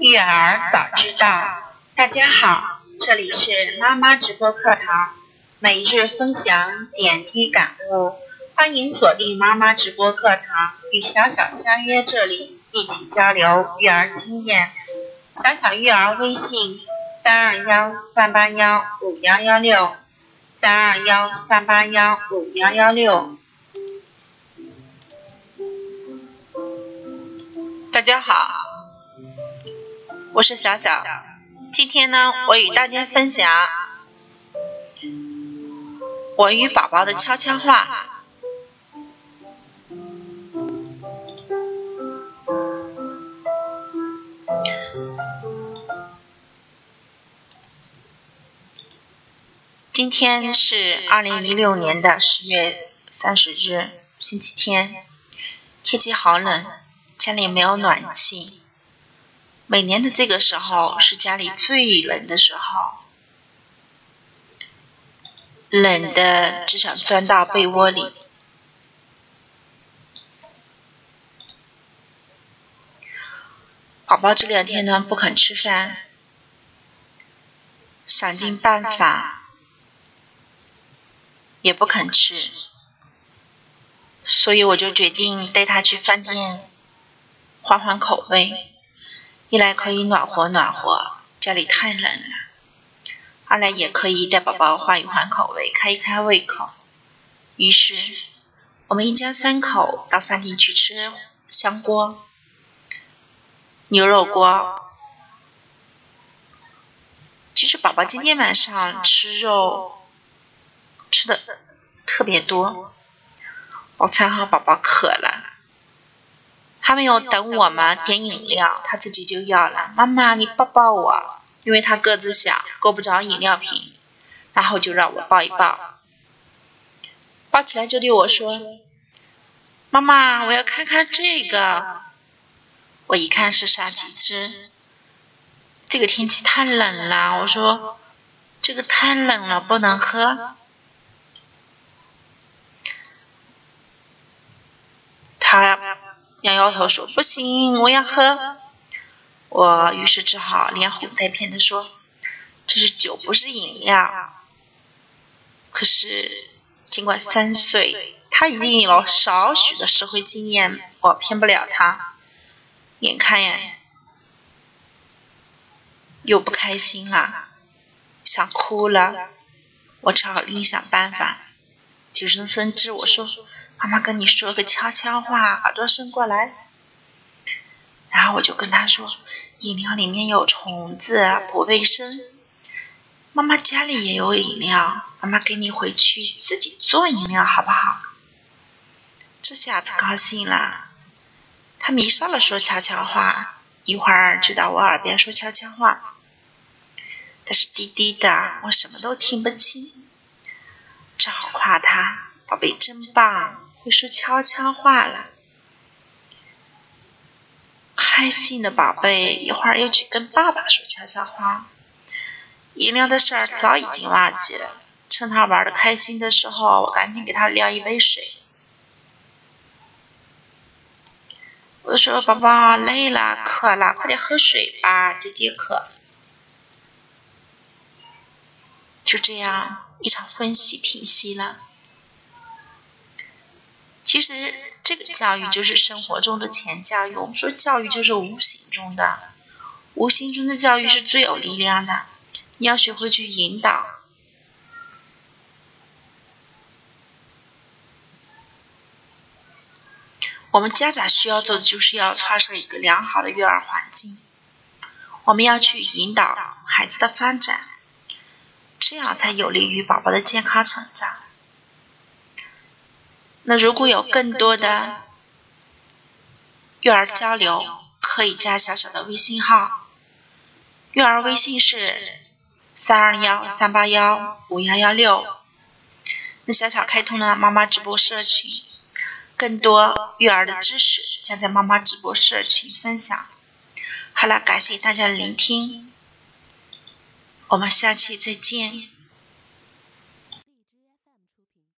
育儿早知道，大家好，这里是妈妈直播课堂，每日分享点滴感悟，欢迎锁定妈妈直播课堂，与小小相约这里，一起交流育儿经验。小小育儿微信：三二幺三八幺五幺幺六，三二幺三八幺五幺幺六。大家好。我是小小，今天呢，我与大家分享我与宝宝的悄悄话。今天是二零一六年的十月三十日，星期天，天气好冷，家里没有暖气。每年的这个时候是家里最冷的时候，冷的只想钻到被窝里。宝宝这两天呢不肯吃饭，想尽办法也不肯吃，所以我就决定带他去饭店换换口味。一来可以暖和暖和，家里太冷了；二来也可以带宝宝换一换口味，开一开胃口。于是，我们一家三口到饭店去吃香锅、牛肉锅。其实宝宝今天晚上吃肉吃的特别多，我猜和宝宝渴了。他没有等我们点饮料，他自己就要了。妈妈，你抱抱我，因为他个子小，够不着饮料瓶，然后就让我抱一抱。抱起来就对我说：“妈妈，我要看看这个。”我一看是沙棘汁。这个天气太冷了，我说：“这个太冷了，不能喝。”他。摇摇头说：“不行，我要喝。”我于是只好连哄带骗的说：“这是酒，不是饮料。”可是，尽管三岁，他已经有了少许的社会经验，我骗不了他。眼看呀，又不开心了，想哭了，我只好另想办法，就声声吱我说。妈妈跟你说个悄悄话，耳朵伸过来。然后我就跟他说，饮料里面有虫子，不卫生。妈妈家里也有饮料，妈妈给你回去自己做饮料好不好？这下子高兴了，他迷上了说悄悄话，一会儿就到我耳边说悄悄话，但是低低的，我什么都听不清，只好夸他宝贝真棒。会说悄悄话了，开心的宝贝一会儿又去跟爸爸说悄悄话。饮料的事儿早已经忘记了，趁他玩的开心的时候，我赶紧给他撩一杯水。我说：“宝宝累了，渴了，快点喝水吧，解解渴。”就这样，一场欢喜平息了。其实这个教育就是生活中的前教育。我们说教育就是无形中的，无形中的教育是最有力量的。你要学会去引导。我们家长需要做的就是要创设一个良好的育儿环境。我们要去引导孩子的发展，这样才有利于宝宝的健康成长。那如果有更多的育儿交流，可以加小小的微信号，育儿微信是三二幺三八幺五幺幺六。那小小开通了妈妈直播社群，更多育儿的知识将在妈妈直播社群分享。好了，感谢大家的聆听，我们下期再见。